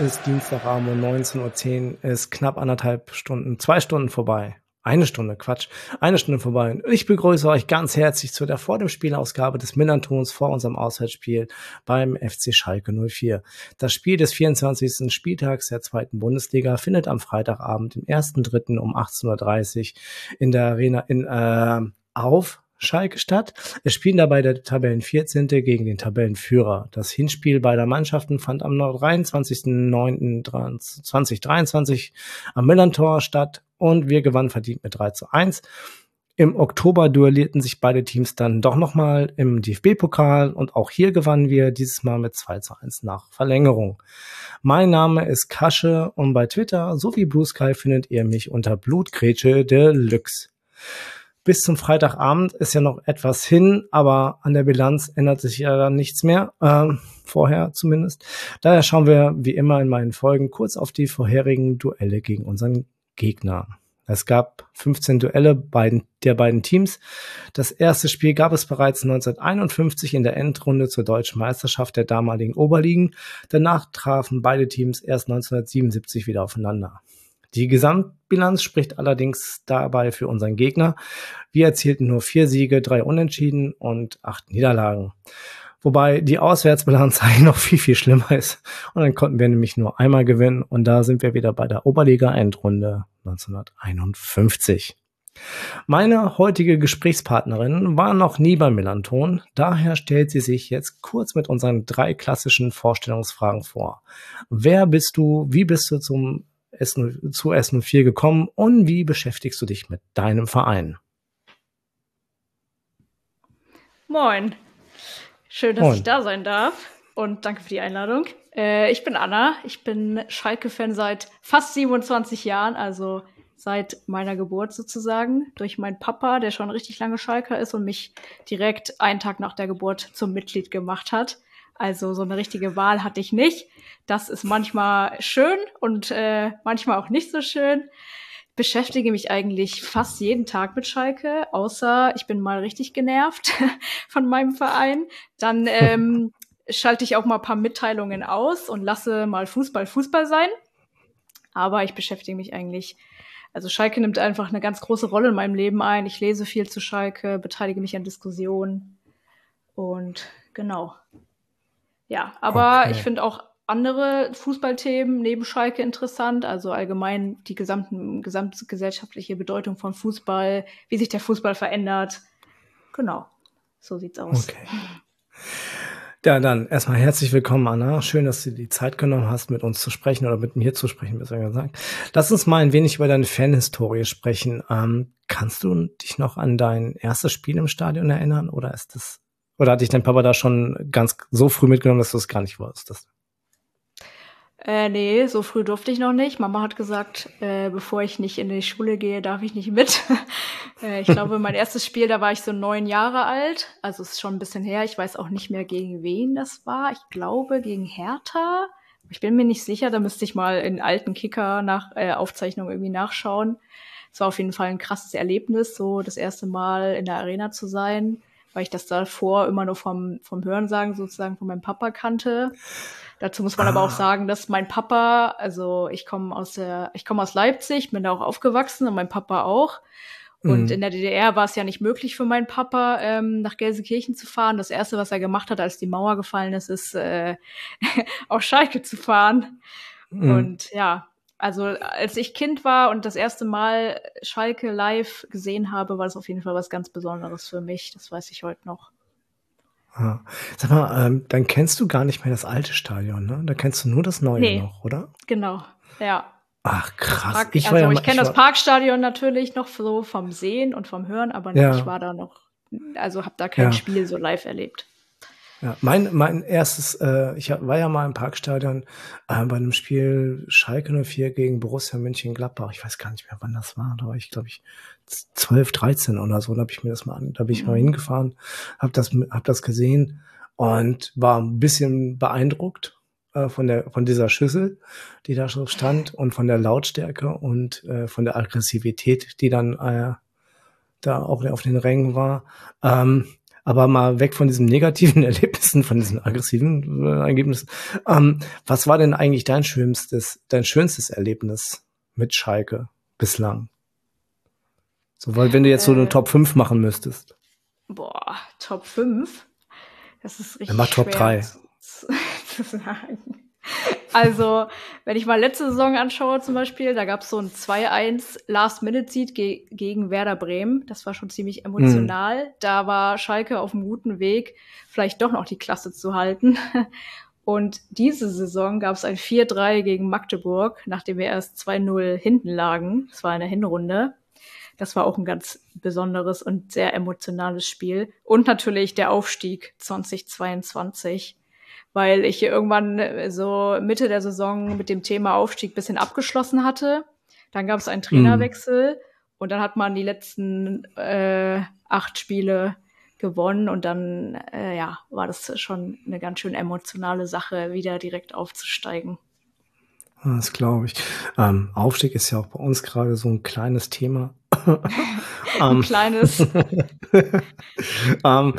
ist Dienstagabend um 19.10 Uhr, ist knapp anderthalb Stunden, zwei Stunden vorbei. Eine Stunde, Quatsch. Eine Stunde vorbei. Ich begrüße euch ganz herzlich zu der vor dem Spielausgabe des Millantons vor unserem Auswärtsspiel beim FC Schalke 04. Das Spiel des 24. Spieltags der zweiten Bundesliga findet am Freitagabend, im 1.3. um 18.30 Uhr in der Arena in, äh, auf Schalke statt. Es spielen dabei der Tabellen 14. gegen den Tabellenführer. Das Hinspiel beider Mannschaften fand am 23.09.2023 am Millantor statt und wir gewannen verdient mit 3 zu 1. Im Oktober duellierten sich beide Teams dann doch nochmal im DFB-Pokal und auch hier gewannen wir dieses Mal mit 2 zu 1 nach Verlängerung. Mein Name ist Kasche und bei Twitter sowie Blue Sky findet ihr mich unter Blutgrätsche Deluxe bis zum Freitagabend ist ja noch etwas hin, aber an der Bilanz ändert sich ja dann nichts mehr, äh, vorher zumindest. Daher schauen wir wie immer in meinen Folgen kurz auf die vorherigen Duelle gegen unseren Gegner. Es gab 15 Duelle beiden, der beiden Teams. Das erste Spiel gab es bereits 1951 in der Endrunde zur deutschen Meisterschaft der damaligen Oberligen. Danach trafen beide Teams erst 1977 wieder aufeinander. Die Gesamtbilanz spricht allerdings dabei für unseren Gegner. Wir erzielten nur vier Siege, drei Unentschieden und acht Niederlagen. Wobei die Auswärtsbilanz eigentlich noch viel, viel schlimmer ist. Und dann konnten wir nämlich nur einmal gewinnen. Und da sind wir wieder bei der Oberliga-Endrunde 1951. Meine heutige Gesprächspartnerin war noch nie beim Melanton, daher stellt sie sich jetzt kurz mit unseren drei klassischen Vorstellungsfragen vor. Wer bist du? Wie bist du zum S0, zu S04 gekommen und wie beschäftigst du dich mit deinem Verein? Moin. Schön, dass Moin. ich da sein darf und danke für die Einladung. Äh, ich bin Anna, ich bin Schalke-Fan seit fast 27 Jahren, also seit meiner Geburt sozusagen, durch meinen Papa, der schon richtig lange Schalker ist und mich direkt einen Tag nach der Geburt zum Mitglied gemacht hat. Also so eine richtige Wahl hatte ich nicht. Das ist manchmal schön und äh, manchmal auch nicht so schön. Beschäftige mich eigentlich fast jeden Tag mit Schalke, außer ich bin mal richtig genervt von meinem Verein. Dann ähm, schalte ich auch mal ein paar Mitteilungen aus und lasse mal Fußball Fußball sein. Aber ich beschäftige mich eigentlich also Schalke nimmt einfach eine ganz große Rolle in meinem Leben ein. Ich lese viel zu Schalke, beteilige mich an Diskussionen und genau. Ja, aber okay. ich finde auch andere Fußballthemen neben Schalke interessant, also allgemein die gesamten, gesamtgesellschaftliche Bedeutung von Fußball, wie sich der Fußball verändert. Genau, so sieht's aus. Okay. Ja, dann erstmal herzlich willkommen, Anna. Schön, dass du die Zeit genommen hast, mit uns zu sprechen oder mit mir zu sprechen, besser gesagt. Lass uns mal ein wenig über deine Fanhistorie sprechen. Ähm, kannst du dich noch an dein erstes Spiel im Stadion erinnern oder ist das oder hat dich dein Papa da schon ganz so früh mitgenommen, dass du es gar nicht wusstest? Äh, nee, so früh durfte ich noch nicht. Mama hat gesagt, äh, bevor ich nicht in die Schule gehe, darf ich nicht mit. äh, ich glaube, mein erstes Spiel, da war ich so neun Jahre alt. Also ist schon ein bisschen her. Ich weiß auch nicht mehr, gegen wen das war. Ich glaube, gegen Hertha. Ich bin mir nicht sicher. Da müsste ich mal in alten Kicker nach äh, Aufzeichnungen irgendwie nachschauen. Es war auf jeden Fall ein krasses Erlebnis, so das erste Mal in der Arena zu sein weil ich das davor immer nur vom, vom Hörensagen sozusagen von meinem Papa kannte. Dazu muss man ah. aber auch ah. sagen, dass mein Papa, also ich komme aus der, ich komme aus Leipzig, bin da auch aufgewachsen und mein Papa auch. Und mhm. in der DDR war es ja nicht möglich für meinen Papa, ähm, nach Gelsenkirchen zu fahren. Das erste, was er gemacht hat, als die Mauer gefallen ist, ist äh, auf Schalke zu fahren. Mhm. Und ja, also als ich Kind war und das erste Mal Schalke live gesehen habe, war das auf jeden Fall was ganz Besonderes für mich. Das weiß ich heute noch. Ah. Sag mal, ähm, dann kennst du gar nicht mehr das alte Stadion, ne? Da kennst du nur das neue nee, noch, oder? Genau, ja. Ach krass. Park, ich, also, ja ich kenne das Parkstadion natürlich noch so vom Sehen und vom Hören, aber ja. ich war da noch, also habe da kein ja. Spiel so live erlebt. Ja, mein, mein erstes, äh, ich war ja mal im Parkstadion äh, bei einem Spiel Schalke 04 gegen Borussia Mönchengladbach. Ich weiß gar nicht mehr, wann das war. Da war ich, glaube ich, 12, 13 oder so. Da habe ich mir das mal an, da bin ich mal mhm. hingefahren, habe das, hab das gesehen und war ein bisschen beeindruckt. äh, von der von dieser Schüssel, die da schon stand und von der Lautstärke und äh, von der Aggressivität, die dann äh, da auch auf den Rängen war. Ähm, aber mal weg von diesen negativen Erlebnissen, von diesen aggressiven äh, Ergebnissen. Ähm, was war denn eigentlich dein schönstes, dein schönstes Erlebnis mit Schalke bislang? So, weil wenn du jetzt so eine äh, Top 5 machen müsstest. Boah, Top 5? Das ist richtig. Dann mach Top 3. Zu sagen. Also, wenn ich mal letzte Saison anschaue zum Beispiel, da gab es so ein 2-1 Last-Minute-Seed ge gegen Werder Bremen. Das war schon ziemlich emotional. Mhm. Da war Schalke auf einem guten Weg, vielleicht doch noch die Klasse zu halten. Und diese Saison gab es ein 4-3 gegen Magdeburg, nachdem wir erst 2-0 hinten lagen. Das war eine Hinrunde. Das war auch ein ganz besonderes und sehr emotionales Spiel. Und natürlich der Aufstieg 2022 weil ich hier irgendwann äh, so Mitte der Saison mit dem Thema Aufstieg bisschen abgeschlossen hatte. Dann gab es einen Trainerwechsel mhm. und dann hat man die letzten äh, acht Spiele gewonnen und dann äh, ja war das schon eine ganz schön emotionale Sache, wieder direkt aufzusteigen. Das glaube ich. Ähm, Aufstieg ist ja auch bei uns gerade so ein kleines Thema. ein ähm, kleines. ähm,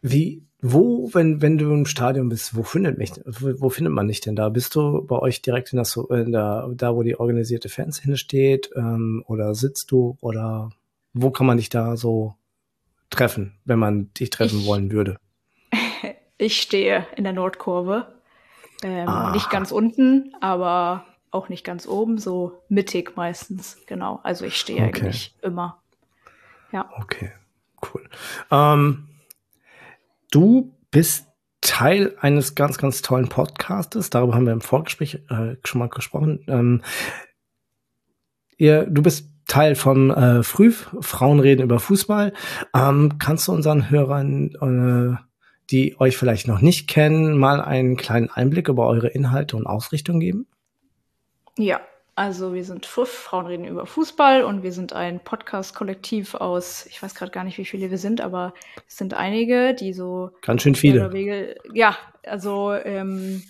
wie wo, wenn, wenn du im Stadion bist, wo findet mich, wo, wo findet man dich denn da? Bist du bei euch direkt in, das, in der, da, wo die organisierte Fanszene steht, ähm, oder sitzt du, oder wo kann man dich da so treffen, wenn man dich treffen ich, wollen würde? Ich stehe in der Nordkurve. Ähm, ah. Nicht ganz unten, aber auch nicht ganz oben, so mittig meistens, genau. Also ich stehe okay. eigentlich immer. Ja. Okay, cool. Ähm, Du bist Teil eines ganz, ganz tollen Podcastes. Darüber haben wir im Vorgespräch äh, schon mal gesprochen. Ähm, ihr, du bist Teil von äh, Früh, Frauen reden über Fußball. Ähm, kannst du unseren Hörern, äh, die euch vielleicht noch nicht kennen, mal einen kleinen Einblick über eure Inhalte und Ausrichtung geben? Ja, also wir sind FUF, Frauen reden über Fußball und wir sind ein Podcast-Kollektiv aus, ich weiß gerade gar nicht, wie viele wir sind, aber es sind einige, die so ganz schön viele. ja, also ähm,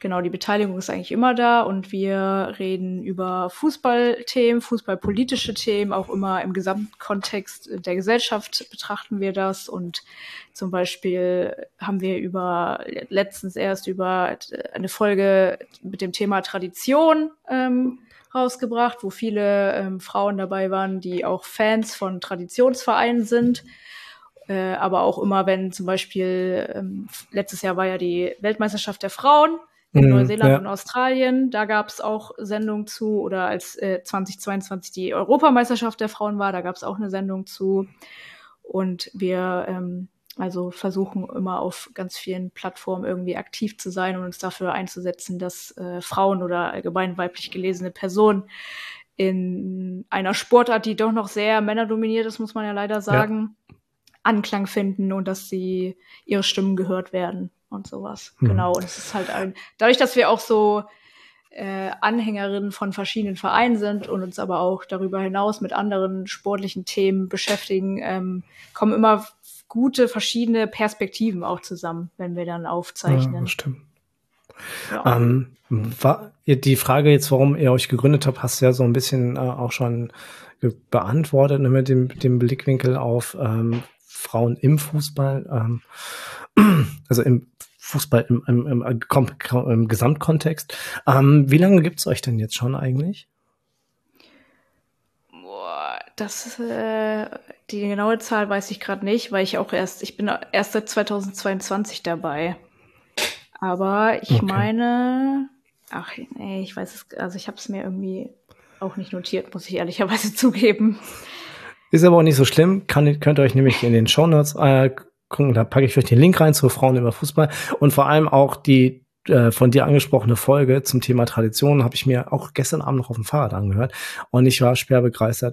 genau, die Beteiligung ist eigentlich immer da und wir reden über Fußballthemen, fußballpolitische Themen, auch immer im Gesamtkontext der Gesellschaft betrachten wir das und zum Beispiel haben wir über letztens erst über eine Folge mit dem Thema Tradition ähm, rausgebracht, wo viele ähm, Frauen dabei waren, die auch Fans von Traditionsvereinen sind. Äh, aber auch immer, wenn zum Beispiel ähm, letztes Jahr war ja die Weltmeisterschaft der Frauen in mhm, Neuseeland ja. und Australien. Da gab es auch Sendungen zu, oder als äh, 2022 die Europameisterschaft der Frauen war, da gab es auch eine Sendung zu. Und wir ähm, also versuchen immer auf ganz vielen Plattformen irgendwie aktiv zu sein und uns dafür einzusetzen, dass äh, Frauen oder allgemein weiblich gelesene Personen in einer Sportart, die doch noch sehr männerdominiert ist, muss man ja leider sagen, ja. Anklang finden und dass sie ihre Stimmen gehört werden und sowas. Mhm. Genau. Und es ist halt ein, dadurch, dass wir auch so äh, Anhängerinnen von verschiedenen Vereinen sind und uns aber auch darüber hinaus mit anderen sportlichen Themen beschäftigen, ähm, kommen immer gute verschiedene Perspektiven auch zusammen, wenn wir dann aufzeichnen. Ja, stimmt. Ja. Ähm, war, die Frage jetzt, warum ihr euch gegründet habt, hast du ja so ein bisschen äh, auch schon beantwortet ne, mit dem, dem Blickwinkel auf ähm, Frauen im Fußball. Ähm, also im Fußball im, im, im, im Gesamtkontext. Ähm, wie lange gibt's euch denn jetzt schon eigentlich? Boah, das äh, die genaue Zahl weiß ich gerade nicht, weil ich auch erst, ich bin erst seit 2022 dabei. Aber ich okay. meine, ach nee, ich weiß es, also ich habe es mir irgendwie auch nicht notiert, muss ich ehrlicherweise zugeben. Ist aber auch nicht so schlimm. Kann, könnt ihr euch nämlich in den Shownotes äh, gucken, da packe ich euch den Link rein zu Frauen über Fußball und vor allem auch die äh, von dir angesprochene Folge zum Thema Tradition habe ich mir auch gestern Abend noch auf dem Fahrrad angehört und ich war schwer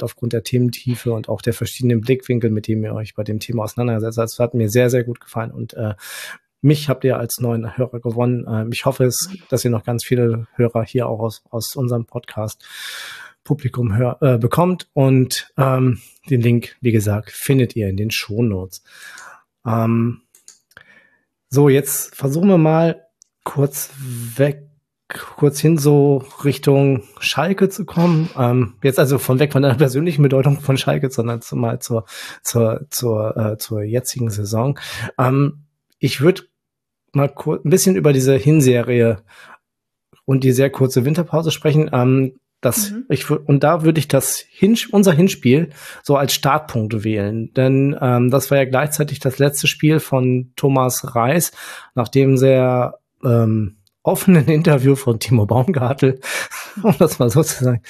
aufgrund der Thementiefe und auch der verschiedenen Blickwinkel, mit denen ihr euch bei dem Thema auseinandergesetzt habt. Das hat mir sehr, sehr gut gefallen und äh, mich habt ihr als neuen Hörer gewonnen. Ähm, ich hoffe es, dass ihr noch ganz viele Hörer hier auch aus, aus unserem Podcast Publikum hör, äh, bekommt und ähm, den Link, wie gesagt, findet ihr in den Shownotes. Ähm, so, jetzt versuchen wir mal kurz weg, kurz hin so Richtung Schalke zu kommen. Ähm, jetzt also von weg von der persönlichen Bedeutung von Schalke, sondern zumal zur, zur, zur, äh, zur jetzigen Saison. Ähm, ich würde mal kurz ein bisschen über diese Hinserie und die sehr kurze Winterpause sprechen. Ähm, das, mhm. ich, und da würde ich das Hin unser Hinspiel so als Startpunkt wählen. Denn ähm, das war ja gleichzeitig das letzte Spiel von Thomas Reis, nachdem sehr ähm, offenen Interview von Timo Baumgartel, um das mal so zu sagen.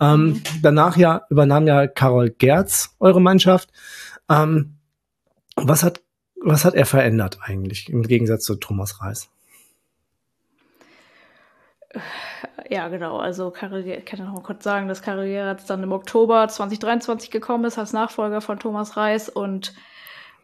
Ähm, mhm. danach ja übernahm ja Karol Gerz eure Mannschaft. Ähm, was hat was hat er verändert eigentlich im Gegensatz zu Thomas Reis? Ja, genau. Also Karriere, ich kann noch mal kurz sagen, dass Karriere jetzt dann im Oktober 2023 gekommen ist als Nachfolger von Thomas Reis und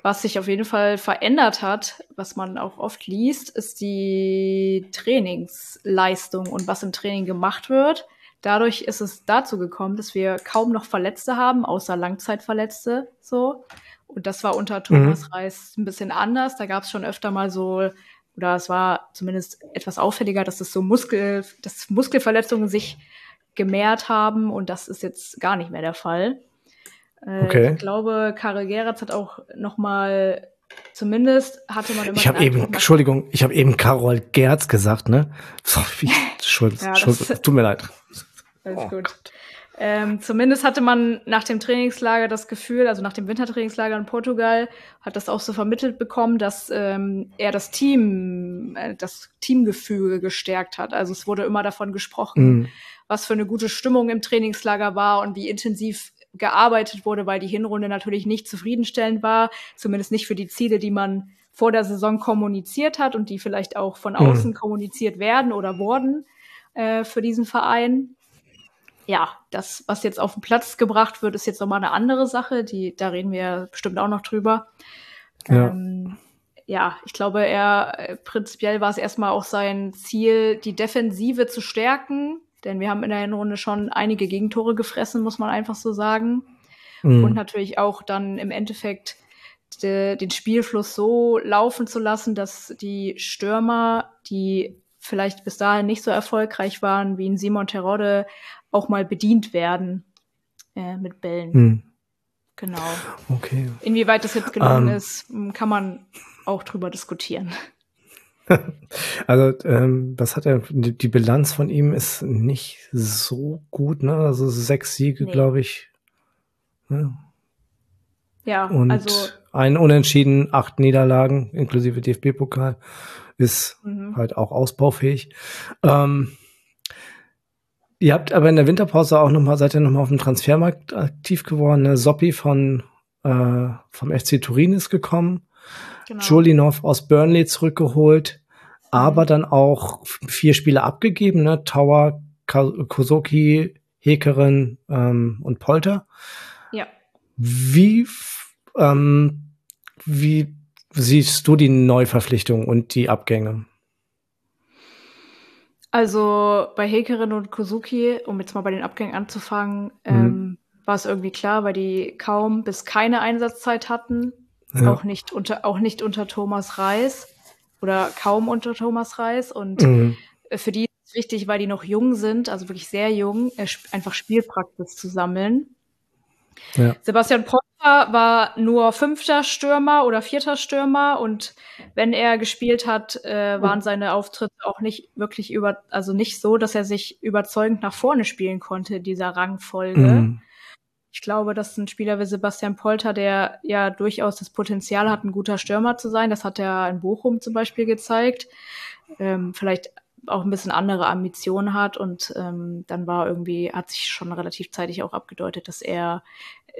was sich auf jeden Fall verändert hat, was man auch oft liest, ist die Trainingsleistung und was im Training gemacht wird. Dadurch ist es dazu gekommen, dass wir kaum noch Verletzte haben, außer Langzeitverletzte, so. Und das war unter Thomas mhm. Reis ein bisschen anders. Da gab es schon öfter mal so, oder es war zumindest etwas auffälliger, dass es so Muskel, dass Muskelverletzungen sich gemehrt haben und das ist jetzt gar nicht mehr der Fall. Äh, okay. Ich glaube, Karel Geratz hat auch noch mal Zumindest hatte man immer. Ich habe eben, Entschuldigung, ich habe eben Karol Gerz gesagt, ne? Sorry, Entschuldigung, ja, tut mir leid. Alles oh, gut. Gott. Ähm, zumindest hatte man nach dem Trainingslager das Gefühl, also nach dem Wintertrainingslager in Portugal, hat das auch so vermittelt bekommen, dass ähm, er das Team, äh, das Teamgefüge gestärkt hat. Also es wurde immer davon gesprochen, mhm. was für eine gute Stimmung im Trainingslager war und wie intensiv gearbeitet wurde, weil die Hinrunde natürlich nicht zufriedenstellend war, zumindest nicht für die Ziele, die man vor der Saison kommuniziert hat und die vielleicht auch von mhm. außen mhm. kommuniziert werden oder wurden äh, für diesen Verein ja, das, was jetzt auf den Platz gebracht wird, ist jetzt nochmal eine andere Sache. Die, da reden wir bestimmt auch noch drüber. Ja. Ähm, ja, ich glaube, er äh, prinzipiell war es erstmal auch sein Ziel, die Defensive zu stärken, denn wir haben in der Hinrunde schon einige Gegentore gefressen, muss man einfach so sagen. Mhm. Und natürlich auch dann im Endeffekt de, den Spielfluss so laufen zu lassen, dass die Stürmer, die vielleicht bis dahin nicht so erfolgreich waren, wie ein Simon Terodde, auch mal bedient werden äh, mit Bällen. Hm. Genau. Okay. Inwieweit das jetzt gelungen um, ähm. ist, hm, kann man auch drüber diskutieren. Also, ähm, was hat er? Die Bilanz von ihm ist nicht so gut, ne? Also sechs Siege, nee. glaube ich. Ne? Ja, und also ein Unentschieden, acht Niederlagen, inklusive DFB-Pokal, ist mhm. halt auch ausbaufähig. Ähm, Ihr habt aber in der Winterpause auch noch mal, seid ihr noch mal auf dem Transfermarkt aktiv geworden. Ne? Soppi von, äh, vom FC Turin ist gekommen. Genau. Jolinov aus Burnley zurückgeholt, mhm. aber dann auch vier Spiele abgegeben, ne? Tower, Kosoki, Hekerin ähm, und Polter. Ja. Wie, ähm, wie siehst du die Neuverpflichtung und die Abgänge? Also bei Hekerin und Kozuki, um jetzt mal bei den Abgängen anzufangen, mhm. ähm, war es irgendwie klar, weil die kaum bis keine Einsatzzeit hatten. Ja. Auch, nicht unter, auch nicht unter Thomas Reis oder kaum unter Thomas Reis. Und mhm. für die ist es wichtig, weil die noch jung sind, also wirklich sehr jung, äh, einfach Spielpraxis zu sammeln. Ja. Sebastian Polter war nur fünfter Stürmer oder vierter Stürmer und wenn er gespielt hat, äh, waren seine Auftritte auch nicht wirklich über, also nicht so, dass er sich überzeugend nach vorne spielen konnte in dieser Rangfolge. Mhm. Ich glaube, dass ein Spieler wie Sebastian Polter, der ja durchaus das Potenzial hat, ein guter Stürmer zu sein, das hat er in Bochum zum Beispiel gezeigt. Ähm, vielleicht auch ein bisschen andere Ambitionen hat und ähm, dann war irgendwie, hat sich schon relativ zeitig auch abgedeutet, dass er,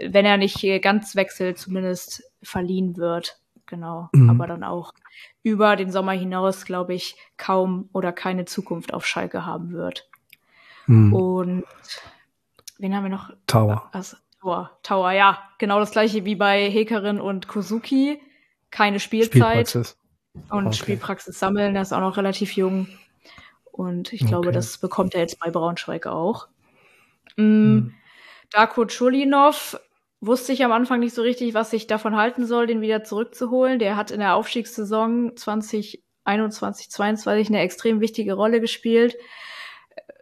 wenn er nicht ganz wechselt, zumindest verliehen wird. Genau. Mhm. Aber dann auch über den Sommer hinaus, glaube ich, kaum oder keine Zukunft auf Schalke haben wird. Mhm. Und wen haben wir noch? Tower. Also, Tower, Tower, ja. Genau das gleiche wie bei Hekerin und Kozuki. Keine Spielzeit. Spielpraxis. Und okay. Spielpraxis sammeln, er ist auch noch relativ jung. Und ich glaube, okay. das bekommt er jetzt bei Braunschweig auch. Mhm. Darko Chulinov wusste ich am Anfang nicht so richtig, was ich davon halten soll, den wieder zurückzuholen. Der hat in der Aufstiegssaison 20 21, 22 eine extrem wichtige Rolle gespielt.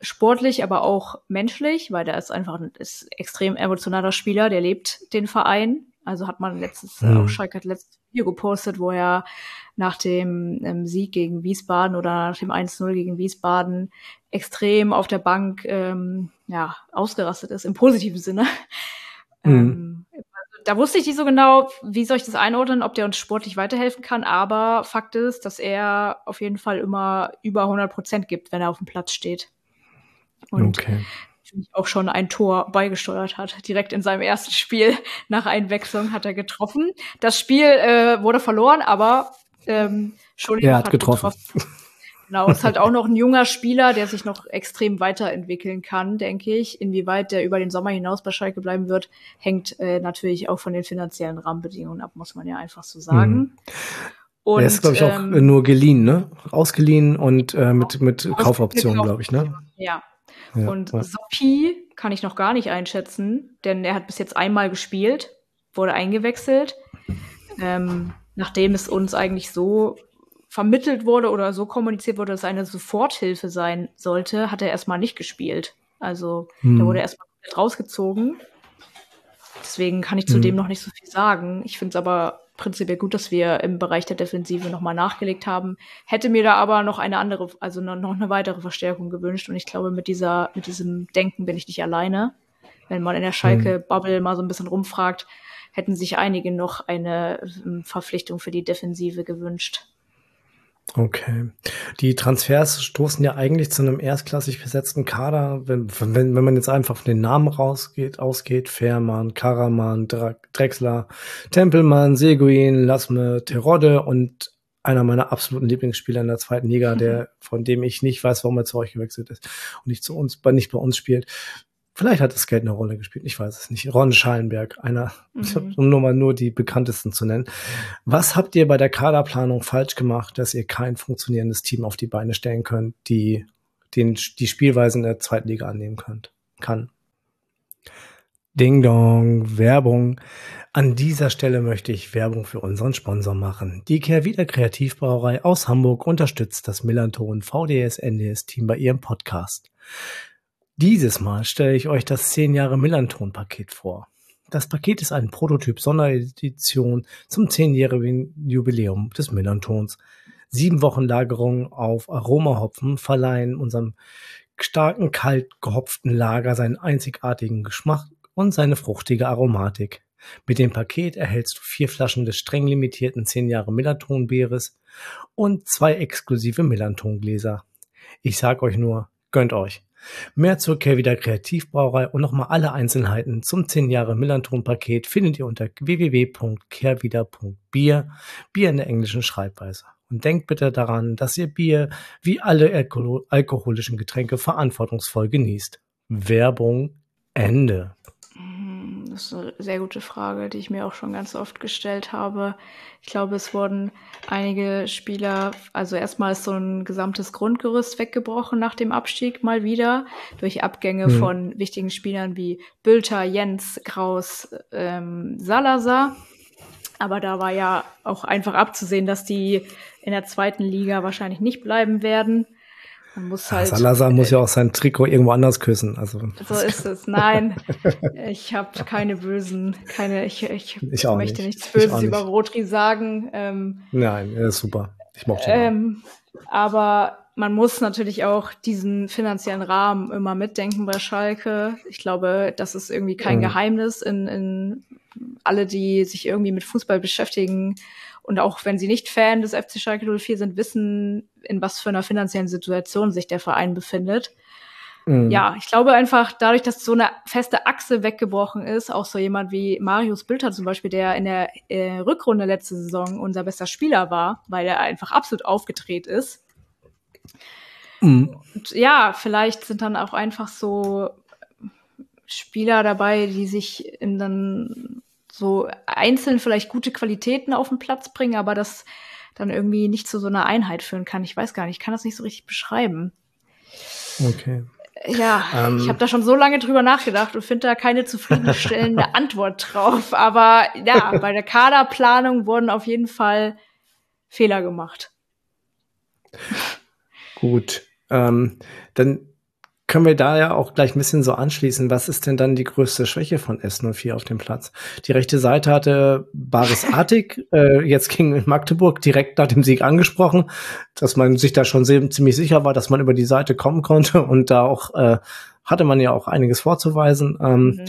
Sportlich, aber auch menschlich, weil der ist einfach ein ist extrem emotionaler Spieler, der lebt den Verein. Also hat man letztes, mhm. auch Schalke hat letztes Video gepostet, wo er nach dem ähm, Sieg gegen Wiesbaden oder nach dem 1-0 gegen Wiesbaden extrem auf der Bank ähm, ja, ausgerastet ist, im positiven Sinne. Mhm. Ähm, da wusste ich nicht so genau, wie soll ich das einordnen, ob der uns sportlich weiterhelfen kann. Aber Fakt ist, dass er auf jeden Fall immer über 100 Prozent gibt, wenn er auf dem Platz steht. Und okay. auch schon ein Tor beigesteuert hat. Direkt in seinem ersten Spiel nach Einwechslung hat er getroffen. Das Spiel äh, wurde verloren, aber ähm, Entschuldigung, er hat, hat getroffen. getroffen. Genau, ist halt auch noch ein junger Spieler, der sich noch extrem weiterentwickeln kann, denke ich. Inwieweit der über den Sommer hinaus bei Schalke bleiben wird, hängt äh, natürlich auch von den finanziellen Rahmenbedingungen ab, muss man ja einfach so sagen. Mhm. Und, er ist, glaube ich, auch ähm, nur geliehen, ne? Ausgeliehen und äh, mit, mit Kaufoptionen, glaube ich, ne? Ja. ja und ja. Sophie kann ich noch gar nicht einschätzen, denn er hat bis jetzt einmal gespielt, wurde eingewechselt. Ähm, nachdem es uns eigentlich so vermittelt wurde oder so kommuniziert wurde, dass eine Soforthilfe sein sollte, hat er erstmal nicht gespielt. Also hm. da wurde erstmal rausgezogen. Deswegen kann ich zu hm. dem noch nicht so viel sagen. Ich finde es aber prinzipiell gut, dass wir im Bereich der Defensive nochmal nachgelegt haben. Hätte mir da aber noch eine andere, also noch eine weitere Verstärkung gewünscht. Und ich glaube, mit dieser, mit diesem Denken bin ich nicht alleine. Wenn man in der Schalke-Bubble mal so ein bisschen rumfragt, hätten sich einige noch eine ähm, Verpflichtung für die Defensive gewünscht. Okay. Die Transfers stoßen ja eigentlich zu einem erstklassig besetzten Kader. Wenn, wenn, wenn man jetzt einfach von den Namen rausgeht, ausgeht, Fährmann, Karaman, Drexler, Tempelmann, Seguin, Lasme, Terodde und einer meiner absoluten Lieblingsspieler in der zweiten Liga, der, von dem ich nicht weiß, warum er zu euch gewechselt ist und nicht zu uns, nicht bei uns spielt. Vielleicht hat das Geld eine Rolle gespielt, ich weiß es nicht. Ron Schallenberg, einer, mhm. um nur mal nur die bekanntesten zu nennen. Was habt ihr bei der Kaderplanung falsch gemacht, dass ihr kein funktionierendes Team auf die Beine stellen könnt, die den, die Spielweisen der zweiten Liga annehmen könnt, kann? Ding Dong, Werbung. An dieser Stelle möchte ich Werbung für unseren Sponsor machen. Die Kehrwieder Kreativbrauerei aus Hamburg unterstützt das Millanton VDS NDS Team bei ihrem Podcast. Dieses Mal stelle ich euch das 10 Jahre Millanton-Paket vor. Das Paket ist ein Prototyp Sonderedition zum 10-jährigen Jubiläum des Millantons. Sieben Wochen Lagerung auf Aromahopfen verleihen unserem starken, kalt gehopften Lager seinen einzigartigen Geschmack und seine fruchtige Aromatik. Mit dem Paket erhältst du vier Flaschen des streng limitierten 10 Jahre Millanton-Bieres und zwei exklusive Millanton-Gläser. Ich sag euch nur, gönnt euch. Mehr zur Kehrwieder Kreativbrauerei und nochmal alle Einzelheiten zum 10 Jahre Millanton-Paket findet ihr unter www.kehrwieder.bier, Bier in der englischen Schreibweise. Und denkt bitte daran, dass ihr Bier wie alle alkohol alkoholischen Getränke verantwortungsvoll genießt. Werbung Ende. Das ist eine sehr gute Frage, die ich mir auch schon ganz oft gestellt habe. Ich glaube, es wurden einige Spieler, also erstmal ist so ein gesamtes Grundgerüst weggebrochen nach dem Abstieg mal wieder durch Abgänge mhm. von wichtigen Spielern wie Bülter, Jens, Kraus, ähm, Salazar. Aber da war ja auch einfach abzusehen, dass die in der zweiten Liga wahrscheinlich nicht bleiben werden. Man muss halt, Salazar äh, muss ja auch sein Trikot irgendwo anders küssen. Also so ist es. Nein, ich habe keine bösen, keine. Ich, ich, ich möchte nicht. nichts Böses nicht. über Rotri sagen. Ähm, Nein, er ist super. Ich mochte ihn. Ähm, aber man muss natürlich auch diesen finanziellen Rahmen immer mitdenken bei Schalke. Ich glaube, das ist irgendwie kein mhm. Geheimnis in, in alle, die sich irgendwie mit Fußball beschäftigen und auch wenn sie nicht Fan des FC Schalke 04 sind, wissen, in was für einer finanziellen Situation sich der Verein befindet. Mhm. Ja, ich glaube einfach, dadurch, dass so eine feste Achse weggebrochen ist, auch so jemand wie Marius Bülter zum Beispiel, der in der äh, Rückrunde letzte Saison unser bester Spieler war, weil er einfach absolut aufgedreht ist. Mhm. Und ja, vielleicht sind dann auch einfach so Spieler dabei, die sich in dann so einzeln vielleicht gute Qualitäten auf den Platz bringen, aber das dann irgendwie nicht zu so einer Einheit führen kann. Ich weiß gar nicht, ich kann das nicht so richtig beschreiben. Okay. Ja, ähm, ich habe da schon so lange drüber nachgedacht und finde da keine zufriedenstellende Antwort drauf. Aber ja, bei der Kaderplanung wurden auf jeden Fall Fehler gemacht. Gut. Ähm, dann können wir da ja auch gleich ein bisschen so anschließen. Was ist denn dann die größte Schwäche von S04 auf dem Platz? Die rechte Seite hatte Baris Artig äh, jetzt gegen Magdeburg direkt nach dem Sieg angesprochen, dass man sich da schon ziemlich sicher war, dass man über die Seite kommen konnte und da auch äh, hatte man ja auch einiges vorzuweisen. Ähm, mhm.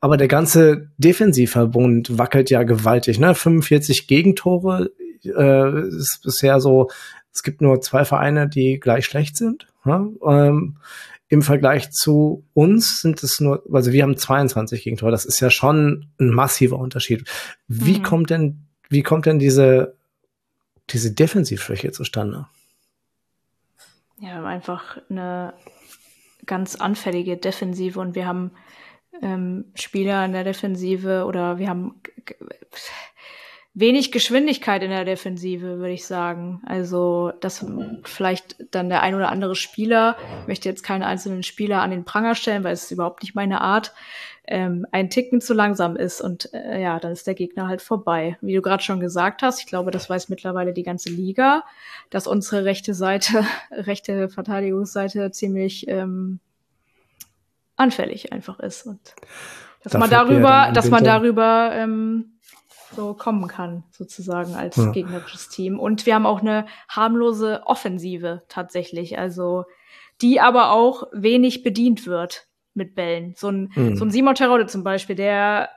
Aber der ganze Defensivverbund wackelt ja gewaltig. Ne? 45 Gegentore äh, ist bisher so. Es gibt nur zwei Vereine, die gleich schlecht sind. Ne? Ähm, im Vergleich zu uns sind es nur, also wir haben 22 Gegentore. Das ist ja schon ein massiver Unterschied. Wie mhm. kommt denn, wie kommt denn diese, diese Defensivschwäche zustande? Ja, wir haben einfach eine ganz anfällige Defensive und wir haben ähm, Spieler in der Defensive oder wir haben wenig Geschwindigkeit in der Defensive, würde ich sagen. Also, dass vielleicht dann der ein oder andere Spieler, ich möchte jetzt keinen einzelnen Spieler an den Pranger stellen, weil es ist überhaupt nicht meine Art, ähm, ein Ticken zu langsam ist und äh, ja, dann ist der Gegner halt vorbei. Wie du gerade schon gesagt hast, ich glaube, das weiß mittlerweile die ganze Liga, dass unsere rechte Seite, rechte Verteidigungsseite ziemlich ähm, anfällig einfach ist und dass man darüber, dass man darüber ähm, so kommen kann, sozusagen als ja. gegnerisches Team. Und wir haben auch eine harmlose Offensive tatsächlich, also die aber auch wenig bedient wird mit Bällen. So ein, mhm. so ein Simon Terodde zum Beispiel, der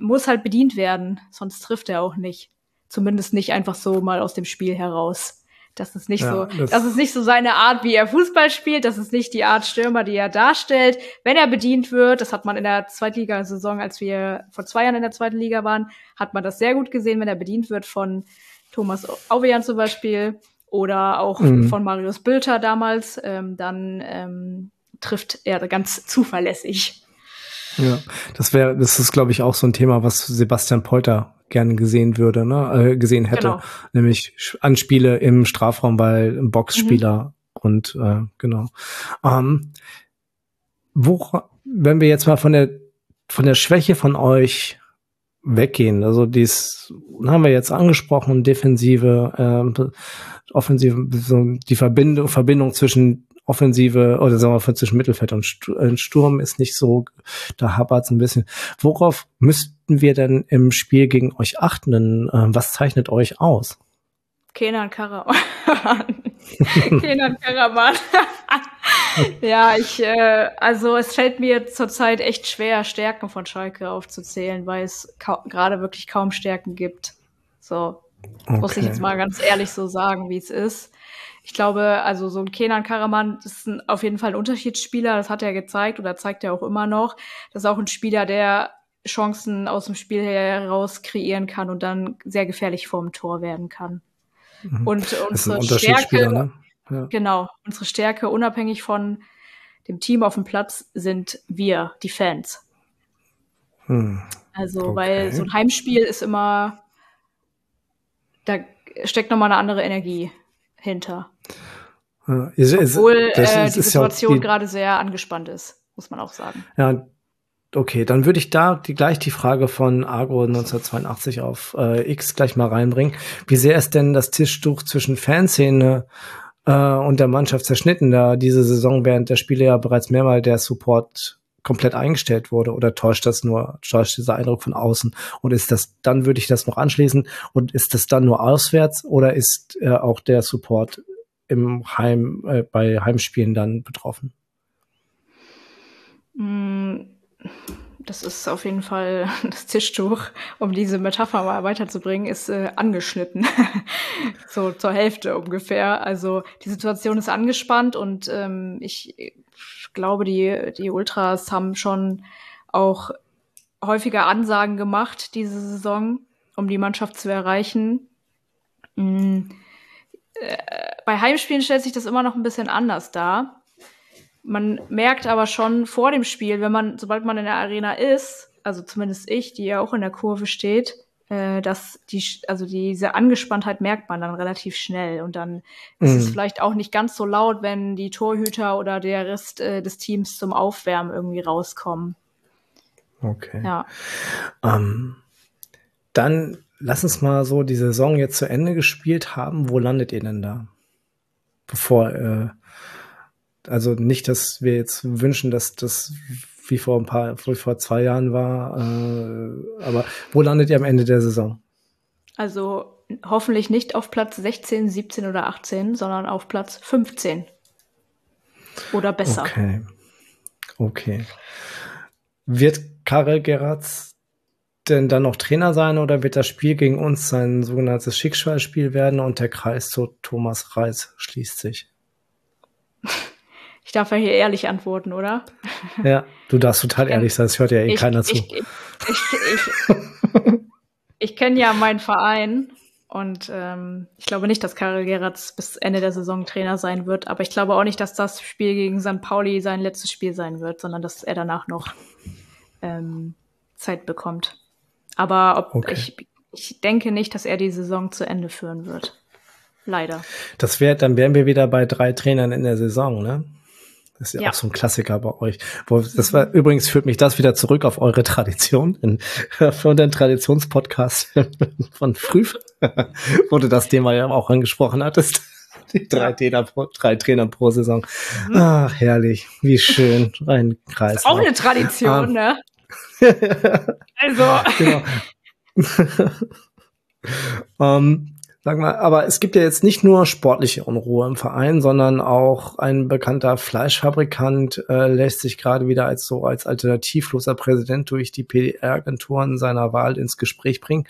muss halt bedient werden, sonst trifft er auch nicht. Zumindest nicht einfach so mal aus dem Spiel heraus. Das ist nicht ja, so, das, das, ist nicht so seine Art, wie er Fußball spielt. Das ist nicht die Art Stürmer, die er darstellt. Wenn er bedient wird, das hat man in der Zweitligasaison, als wir vor zwei Jahren in der zweiten Liga waren, hat man das sehr gut gesehen, wenn er bedient wird von Thomas Auvejan zum Beispiel oder auch mhm. von Marius Bülter damals, ähm, dann ähm, trifft er ganz zuverlässig. Ja, das wäre, das ist, glaube ich, auch so ein Thema, was Sebastian Polter gerne gesehen würde, ne, äh, gesehen hätte, genau. nämlich Anspiele im Strafraum bei Boxspieler mhm. und äh, genau. Ähm, wo, wenn wir jetzt mal von der von der Schwäche von euch weggehen, also dies haben wir jetzt angesprochen, defensive, äh, offensive, so die Verbindung, Verbindung zwischen Offensive oder sagen wir zwischen Mittelfeld und äh, Sturm ist nicht so, da hapert es ein bisschen. Worauf müssten wir denn im Spiel gegen euch achten? Denn, äh, was zeichnet euch aus? Kenan Karaman. Kenan Karaman. ja, ich, äh, also es fällt mir zurzeit echt schwer, Stärken von Schalke aufzuzählen, weil es gerade wirklich kaum Stärken gibt. So, okay. muss ich jetzt mal ganz ehrlich so sagen, wie es ist ich glaube, also so ein Kenan Karaman ist ein, auf jeden Fall ein Unterschiedsspieler, das hat er gezeigt oder zeigt er auch immer noch. Das ist auch ein Spieler, der Chancen aus dem Spiel heraus kreieren kann und dann sehr gefährlich vorm Tor werden kann. Mhm. Und unsere Stärke, ne? ja. genau, unsere Stärke unabhängig von dem Team auf dem Platz sind wir, die Fans. Hm. Also, okay. weil so ein Heimspiel ist immer, da steckt nochmal eine andere Energie hinter. Ja, ist, Obwohl ist, äh, die Situation ja gerade sehr angespannt ist, muss man auch sagen. Ja, okay, dann würde ich da die, gleich die Frage von Agro 1982 auf äh, X gleich mal reinbringen. Wie sehr ist denn das Tischtuch zwischen Fanszene äh, und der Mannschaft zerschnitten, da diese Saison während der Spiele ja bereits mehrmals der Support komplett eingestellt wurde oder täuscht das nur, täuscht dieser Eindruck von außen? Und ist das, dann würde ich das noch anschließen, und ist das dann nur auswärts oder ist äh, auch der Support im Heim, äh, bei Heimspielen dann betroffen? Mm, das ist auf jeden Fall das Tischtuch, um diese Metapher mal weiterzubringen, ist äh, angeschnitten. so zur Hälfte ungefähr. Also die Situation ist angespannt und ähm, ich glaube, die, die Ultras haben schon auch häufiger Ansagen gemacht diese Saison, um die Mannschaft zu erreichen. Mhm. Bei Heimspielen stellt sich das immer noch ein bisschen anders dar. Man merkt aber schon vor dem Spiel, wenn man, sobald man in der Arena ist, also zumindest ich, die ja auch in der Kurve steht, äh, dass die, also diese Angespanntheit merkt man dann relativ schnell und dann mhm. ist es mhm. vielleicht auch nicht ganz so laut, wenn die Torhüter oder der Rest äh, des Teams zum Aufwärmen irgendwie rauskommen. Okay. Ja. Ähm, dann lass uns mal so die Saison jetzt zu Ende gespielt haben. Wo landet ihr denn da? bevor, äh, also nicht, dass wir jetzt wünschen, dass das wie vor ein paar, wie vor zwei Jahren war, äh, aber wo landet ihr am Ende der Saison? Also hoffentlich nicht auf Platz 16, 17 oder 18, sondern auf Platz 15. Oder besser. Okay. Okay. Wird Karel Geratz denn dann noch Trainer sein oder wird das Spiel gegen uns sein sogenanntes Schicksalsspiel werden und der Kreis zu Thomas Reis schließt sich? Ich darf ja hier ehrlich antworten, oder? Ja, du darfst total ehrlich sein, das hört ja eh ich, keiner zu. Ich, ich, ich, ich kenne ja meinen Verein und ähm, ich glaube nicht, dass Karel Geratz bis Ende der Saison Trainer sein wird, aber ich glaube auch nicht, dass das Spiel gegen St. Pauli sein letztes Spiel sein wird, sondern dass er danach noch ähm, Zeit bekommt. Aber ob, okay. ich, ich denke nicht, dass er die Saison zu Ende führen wird. Leider. Das wäre, dann wären wir wieder bei drei Trainern in der Saison, ne? Das ist ja, ja, auch so ein Klassiker bei euch. Das war übrigens führt mich das wieder zurück auf eure Tradition in, für den Traditionspodcast von früh, wo du das Thema ja auch angesprochen hattest. Die drei. Trainer, pro, drei Trainer pro Saison. Mhm. Ach, herrlich. Wie schön. Ein Kreis. Auch eine Tradition, ah. ne? also. Genau. um, Sag mal, aber es gibt ja jetzt nicht nur sportliche Unruhe im Verein, sondern auch ein bekannter Fleischfabrikant äh, lässt sich gerade wieder als so als alternativloser Präsident durch die PDR-Agenturen seiner Wahl ins Gespräch bringen.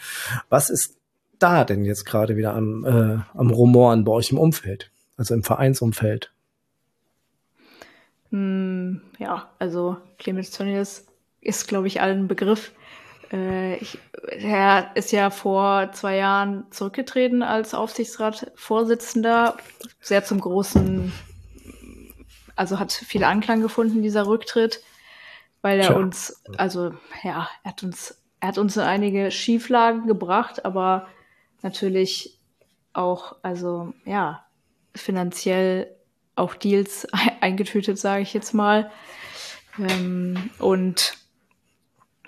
Was ist da denn jetzt gerade wieder am, äh, am Rumoren bei euch im Umfeld, also im Vereinsumfeld? Hm, ja, also Clemens Tönnies ist, glaube ich, allen Begriff. Äh, ich, er ist ja vor zwei Jahren zurückgetreten als Aufsichtsratsvorsitzender, sehr zum großen, also hat viel Anklang gefunden, dieser Rücktritt, weil er Tja. uns, also ja, er hat uns, er hat uns in einige Schieflagen gebracht, aber natürlich auch, also ja, finanziell auch Deals eingetütet, sage ich jetzt mal. Ähm, und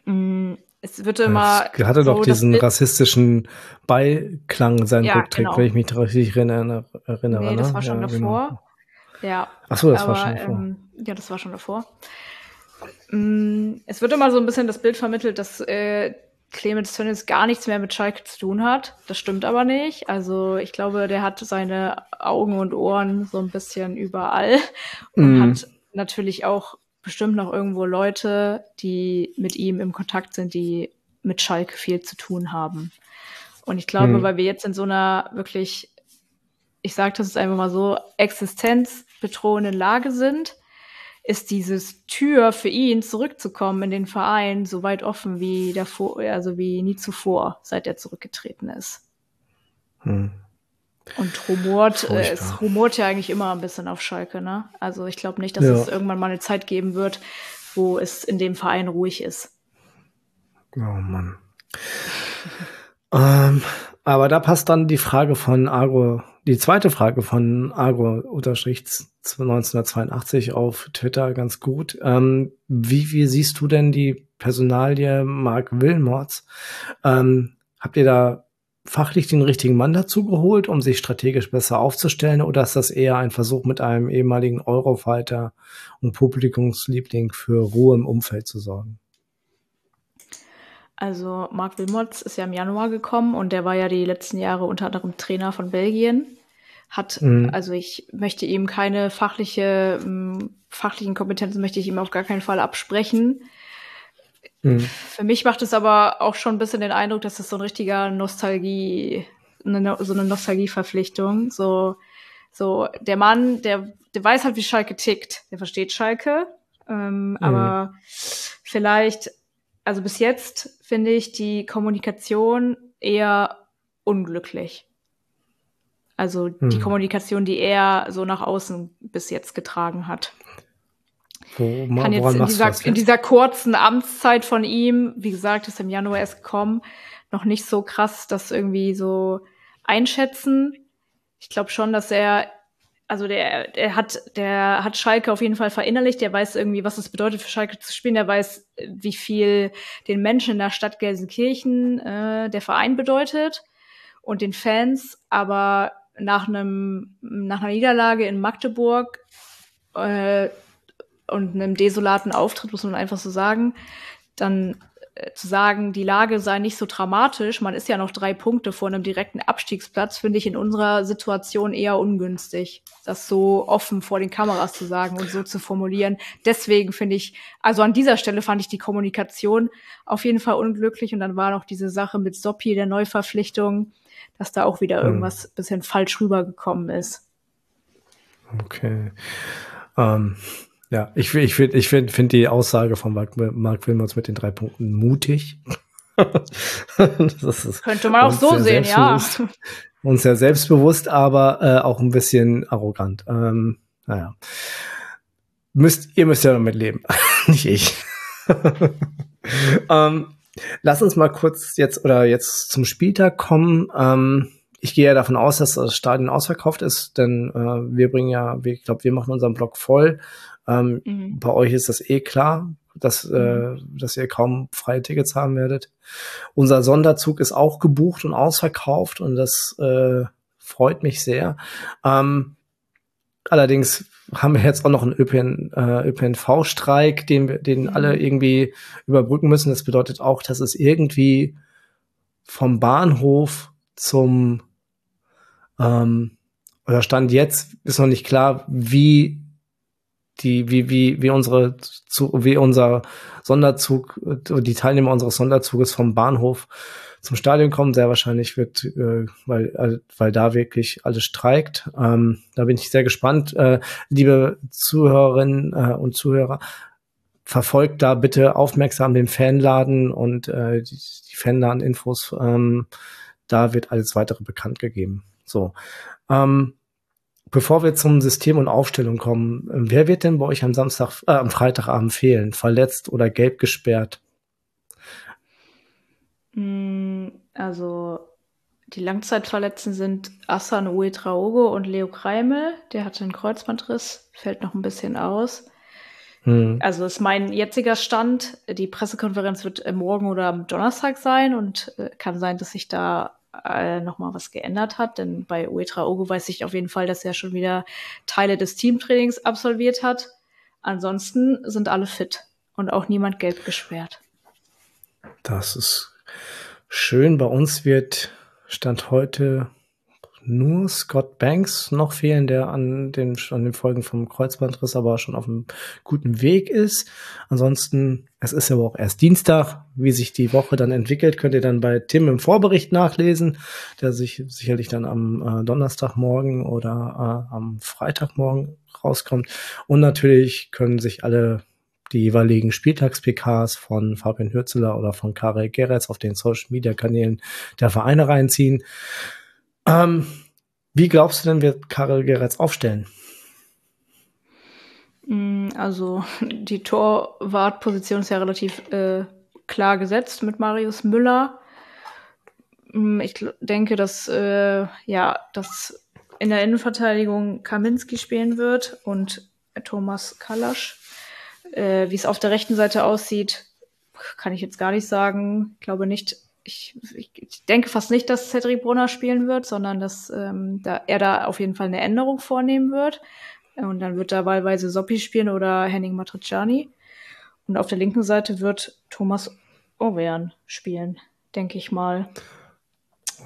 mh, mm, es wird immer. Es hatte so, doch diesen rassistischen Beiklang, sein ja, Rücktritt, genau. wenn ich mich richtig erinnere. Nee, das ne? war schon ja, davor. Genau. Ja. Ach so, das aber, war schon davor. Ähm, ja, das war schon davor. Mm, es wird immer so ein bisschen das Bild vermittelt, dass äh, Clemens Tönnies gar nichts mehr mit Schalke zu tun hat. Das stimmt aber nicht. Also ich glaube, der hat seine Augen und Ohren so ein bisschen überall und mm. hat natürlich auch bestimmt noch irgendwo Leute, die mit ihm im Kontakt sind, die mit Schalke viel zu tun haben. Und ich glaube, hm. weil wir jetzt in so einer wirklich, ich sage das jetzt einfach mal so, existenzbedrohenden Lage sind, ist dieses Tür für ihn zurückzukommen in den Verein so weit offen wie davor, also wie nie zuvor, seit er zurückgetreten ist. Hm. Und rumort, äh, es rumort ja eigentlich immer ein bisschen auf Schalke, ne? Also ich glaube nicht, dass ja. es irgendwann mal eine Zeit geben wird, wo es in dem Verein ruhig ist. Oh Mann. ähm, aber da passt dann die Frage von Agro, die zweite Frage von Agro-1982 auf Twitter ganz gut. Ähm, wie, wie siehst du denn die Personalie Mark Wilmots? Ähm, habt ihr da fachlich den richtigen Mann dazu geholt, um sich strategisch besser aufzustellen, oder ist das eher ein Versuch mit einem ehemaligen Eurofighter und Publikumsliebling für Ruhe im Umfeld zu sorgen? Also Marc Wilmots ist ja im Januar gekommen und der war ja die letzten Jahre unter anderem Trainer von Belgien. Hat, mhm. also ich möchte ihm keine fachliche, fachlichen Kompetenzen möchte ich ihm auf gar keinen Fall absprechen. Mhm. Für mich macht es aber auch schon ein bisschen den Eindruck, dass es so ein richtiger Nostalgie, eine, so eine Nostalgieverpflichtung. So, so der Mann, der, der weiß halt, wie Schalke tickt. Der versteht Schalke. Ähm, mhm. Aber vielleicht, also bis jetzt finde ich die Kommunikation eher unglücklich. Also die mhm. Kommunikation, die er so nach außen bis jetzt getragen hat. Wo, kann jetzt in dieser, in dieser kurzen Amtszeit von ihm, wie gesagt, ist im Januar erst gekommen, noch nicht so krass das irgendwie so einschätzen. Ich glaube schon, dass er, also der, der hat, der hat Schalke auf jeden Fall verinnerlicht. Der weiß irgendwie, was es bedeutet für Schalke zu spielen. Der weiß, wie viel den Menschen in der Stadt Gelsenkirchen äh, der Verein bedeutet und den Fans. Aber nach einem nach einer Niederlage in Magdeburg äh, und einem desolaten Auftritt, muss man einfach so sagen, dann äh, zu sagen, die Lage sei nicht so dramatisch, man ist ja noch drei Punkte vor einem direkten Abstiegsplatz, finde ich in unserer Situation eher ungünstig, das so offen vor den Kameras zu sagen und so zu formulieren. Deswegen finde ich, also an dieser Stelle fand ich die Kommunikation auf jeden Fall unglücklich und dann war noch diese Sache mit Soppi, der Neuverpflichtung, dass da auch wieder hm. irgendwas bisschen falsch rübergekommen ist. Okay. Ähm, ja, ich, ich finde ich find, find die Aussage von Mark, Mark Wilmots mit den drei Punkten mutig. Könnte man auch so sehen, ja. Und sehr selbstbewusst, aber äh, auch ein bisschen arrogant. Ähm, naja. Müsst, ihr müsst ja damit leben, nicht ich. ähm, lass uns mal kurz jetzt oder jetzt zum Spieltag kommen. Ähm, ich gehe ja davon aus, dass das Stadion ausverkauft ist, denn äh, wir bringen ja, ich glaube, wir machen unseren Blog voll ähm, mhm. Bei euch ist das eh klar, dass, äh, mhm. dass ihr kaum freie Tickets haben werdet. Unser Sonderzug ist auch gebucht und ausverkauft und das äh, freut mich sehr. Ähm, allerdings haben wir jetzt auch noch einen ÖPN, äh, ÖPNV-Streik, den, wir, den mhm. alle irgendwie überbrücken müssen. Das bedeutet auch, dass es irgendwie vom Bahnhof zum ähm, oder Stand jetzt ist noch nicht klar, wie die, wie, wie, wie unsere, wie unser Sonderzug, die Teilnehmer unseres Sonderzuges vom Bahnhof zum Stadion kommen. Sehr wahrscheinlich wird, äh, weil, äh, weil da wirklich alles streikt. Ähm, da bin ich sehr gespannt. Äh, liebe Zuhörerinnen äh, und Zuhörer, verfolgt da bitte aufmerksam den Fanladen und äh, die, die Fanladen-Infos. Ähm, da wird alles weitere bekannt gegeben. So. Ähm, Bevor wir zum System und Aufstellung kommen, ähm, wer wird denn bei euch am Samstag, äh, am Freitagabend fehlen? Verletzt oder gelb gesperrt? Mm, also die Langzeitverletzten sind Assan Uetraogo und Leo Kreimel. Der hatte einen Kreuzbandriss, fällt noch ein bisschen aus. Hm. Also ist mein jetziger Stand. Die Pressekonferenz wird morgen oder am Donnerstag sein und äh, kann sein, dass sich da äh, nochmal was geändert hat. Denn bei Uetra Ogo weiß ich auf jeden Fall, dass er schon wieder Teile des Teamtrainings absolviert hat. Ansonsten sind alle fit und auch niemand gelb gesperrt. Das ist schön. Bei uns wird Stand heute nur Scott Banks noch fehlen, der an den, an den Folgen vom Kreuzbandriss aber schon auf einem guten Weg ist. Ansonsten, es ist aber auch erst Dienstag. Wie sich die Woche dann entwickelt, könnt ihr dann bei Tim im Vorbericht nachlesen, der sich sicherlich dann am äh, Donnerstagmorgen oder äh, am Freitagmorgen rauskommt. Und natürlich können sich alle die jeweiligen Spieltags-PKs von Fabian Hürzeler oder von Karel Geretz auf den Social-Media-Kanälen der Vereine reinziehen. Ähm, wie glaubst du denn, wird Karel Geretz aufstellen? Mm, also die Torwartposition ist ja relativ äh, klar gesetzt mit Marius Müller. Mm, ich denke, dass äh, ja, dass in der Innenverteidigung Kaminski spielen wird und Thomas Kalasch. Äh, Wie es auf der rechten Seite aussieht, kann ich jetzt gar nicht sagen. Ich glaube nicht, ich, ich, denke fast nicht, dass Cedric Brunner spielen wird, sondern dass ähm, da, er da auf jeden Fall eine Änderung vornehmen wird. Und dann wird da wahlweise Soppi spielen oder Henning Matriciani. Und auf der linken Seite wird Thomas Owean spielen, denke ich mal.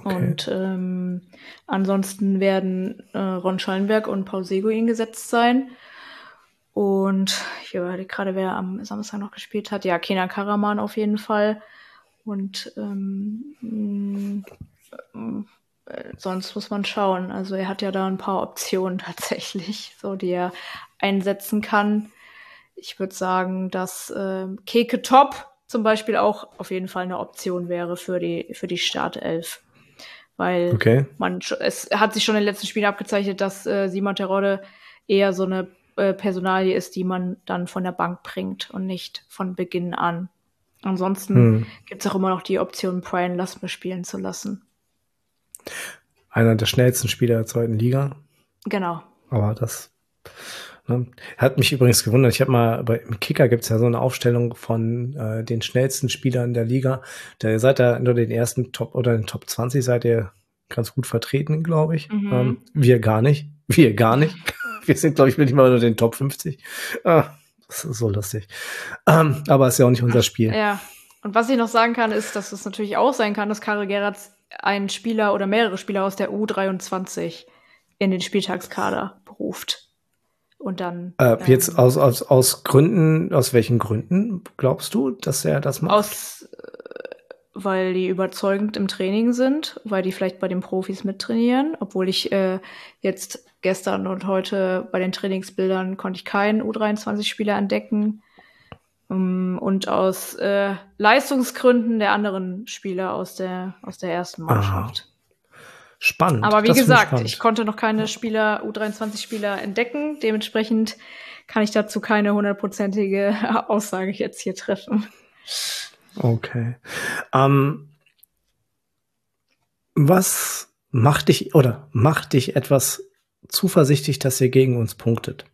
Okay. Und ähm, ansonsten werden äh, Ron Schallenberg und Paul Seguin gesetzt sein. Und ich überlege gerade, wer am Samstag noch gespielt hat. Ja, Kenan Karaman auf jeden Fall. Und ähm, äh, sonst muss man schauen. Also er hat ja da ein paar Optionen tatsächlich, so die er einsetzen kann. Ich würde sagen, dass äh, Keke Top zum Beispiel auch auf jeden Fall eine Option wäre für die, für die Startelf. Weil okay. man es hat sich schon in den letzten Spielen abgezeichnet, dass äh, Simon Terodde eher so eine äh, Personalie ist, die man dann von der Bank bringt und nicht von Beginn an. Ansonsten hm. gibt es auch immer noch die Option, Brian Lasme spielen zu lassen. Einer der schnellsten Spieler der zweiten Liga. Genau. Aber das ne, hat mich übrigens gewundert. Ich habe mal bei im Kicker gibt es ja so eine Aufstellung von äh, den schnellsten Spielern der Liga. Da seid ihr nur den ersten Top oder den Top 20 seid ihr ganz gut vertreten, glaube ich. Mhm. Ähm, wir gar nicht. Wir gar nicht. Wir sind, glaube ich, nicht mal unter den Top 50. Ah, das ist so lustig. Ähm, aber ist ja auch nicht unser Spiel. Ja. Und was ich noch sagen kann, ist, dass es natürlich auch sein kann, dass Karel Geratz einen Spieler oder mehrere Spieler aus der U23 in den Spieltagskader beruft. Und dann. Äh, ähm, jetzt aus, aus, aus Gründen, aus welchen Gründen glaubst du, dass er das macht? Aus, äh, weil die überzeugend im Training sind, weil die vielleicht bei den Profis mittrainieren, obwohl ich äh, jetzt gestern und heute bei den Trainingsbildern konnte ich keinen U23-Spieler entdecken. Um, und aus äh, Leistungsgründen der anderen Spieler aus der, aus der ersten Mannschaft. Aha. Spannend. Aber wie das gesagt, ich konnte noch keine Spieler, U23-Spieler entdecken. Dementsprechend kann ich dazu keine hundertprozentige Aussage jetzt hier treffen. Okay. Ähm, was macht dich oder macht dich etwas zuversichtlich, dass ihr gegen uns punktet?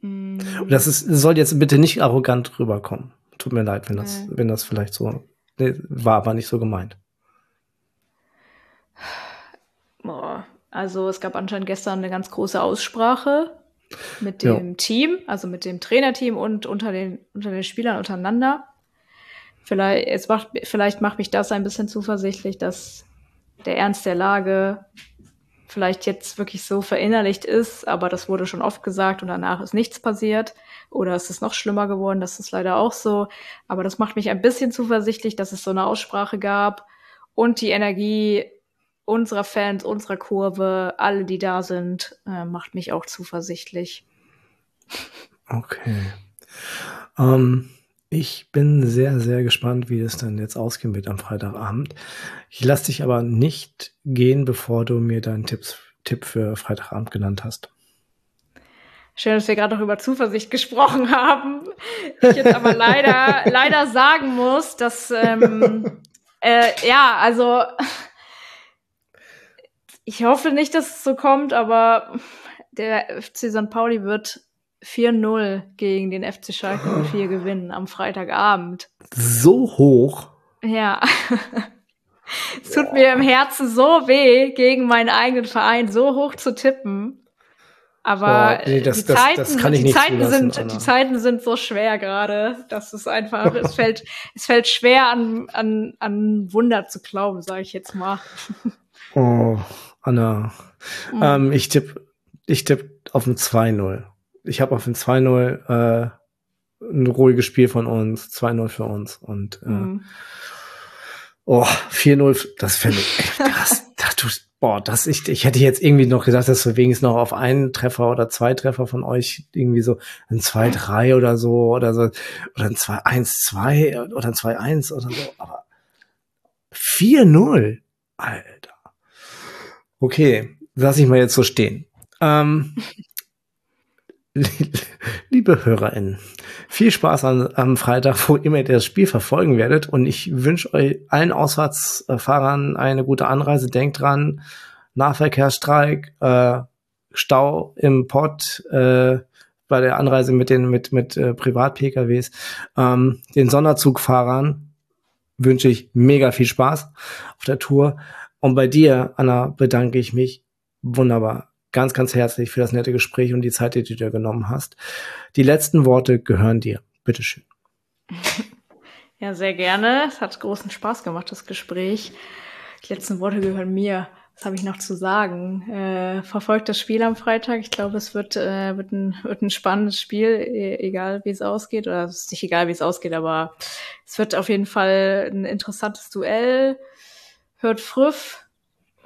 Mm. Das ist, soll jetzt bitte nicht arrogant rüberkommen. Tut mir leid, wenn das, wenn das vielleicht so nee, war, aber nicht so gemeint. Also es gab anscheinend gestern eine ganz große Aussprache mit dem ja. Team, also mit dem Trainerteam und unter den, unter den Spielern untereinander. Vielleicht, es macht, vielleicht macht mich das ein bisschen zuversichtlich, dass der Ernst der Lage vielleicht jetzt wirklich so verinnerlicht ist, aber das wurde schon oft gesagt und danach ist nichts passiert. Oder es ist noch schlimmer geworden, das ist leider auch so. Aber das macht mich ein bisschen zuversichtlich, dass es so eine Aussprache gab und die Energie unserer Fans, unserer Kurve, alle, die da sind, äh, macht mich auch zuversichtlich. Okay. Ähm, ich bin sehr, sehr gespannt, wie es dann jetzt ausgehen wird am Freitagabend. Ich lasse dich aber nicht gehen, bevor du mir deinen Tipps, Tipp für Freitagabend genannt hast. Schön, dass wir gerade noch über Zuversicht gesprochen haben. Ich jetzt aber leider, leider sagen muss, dass ähm, äh, ja, also ich hoffe nicht, dass es so kommt, aber der FC St. Pauli wird 4-0 gegen den FC Schalke 04 gewinnen am Freitagabend. So hoch? Ja. es tut mir im Herzen so weh, gegen meinen eigenen Verein so hoch zu tippen. Aber Boah, nee, das, die, Zeiten, das, das die, Zeiten sind, die Zeiten sind so schwer gerade, dass es einfach, es fällt, es fällt schwer an, an, an Wunder zu glauben, sage ich jetzt mal. Oh, Anna. Mhm. Ähm, ich tippe ich tipp auf ein 2-0. Ich habe auf ein 2-0 äh, ein ruhiges Spiel von uns, 2-0 für uns. Und äh, mhm. oh, 4-0, das finde ich echt krass. das, boah, das ich, ich hätte jetzt irgendwie noch gesagt, dass wir wenigstens noch auf einen Treffer oder zwei Treffer von euch irgendwie so ein 2-3 oder so oder so oder ein 2-1-2 oder ein 2-1 oder so. Aber 4-0, Alter. Okay, lass ich mal jetzt so stehen. Ähm, liebe HörerInnen, viel Spaß an, am Freitag, wo immer ihr das Spiel verfolgen werdet. Und ich wünsche euch allen Ausfahrtsfahrern eine gute Anreise. Denkt dran, Nahverkehrsstreik, äh, Stau im Pott, äh, bei der Anreise mit den mit mit äh, Privat-PKWs, ähm, den Sonderzugfahrern wünsche ich mega viel Spaß auf der Tour. Und bei dir, Anna, bedanke ich mich wunderbar. Ganz, ganz herzlich für das nette Gespräch und die Zeit, die du dir genommen hast. Die letzten Worte gehören dir. Bitteschön. Ja, sehr gerne. Es hat großen Spaß gemacht, das Gespräch. Die letzten Worte gehören mir. Was habe ich noch zu sagen? Äh, verfolgt das Spiel am Freitag. Ich glaube, es wird, äh, wird, ein, wird ein spannendes Spiel, e egal wie es ausgeht. Oder es ist nicht egal, wie es ausgeht, aber es wird auf jeden Fall ein interessantes Duell hört Früff.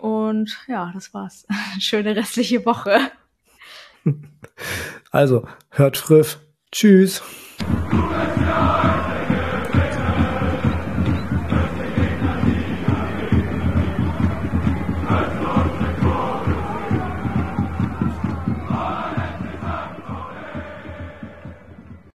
Und ja, das war's. Schöne restliche Woche. Also, hört Früff. Tschüss.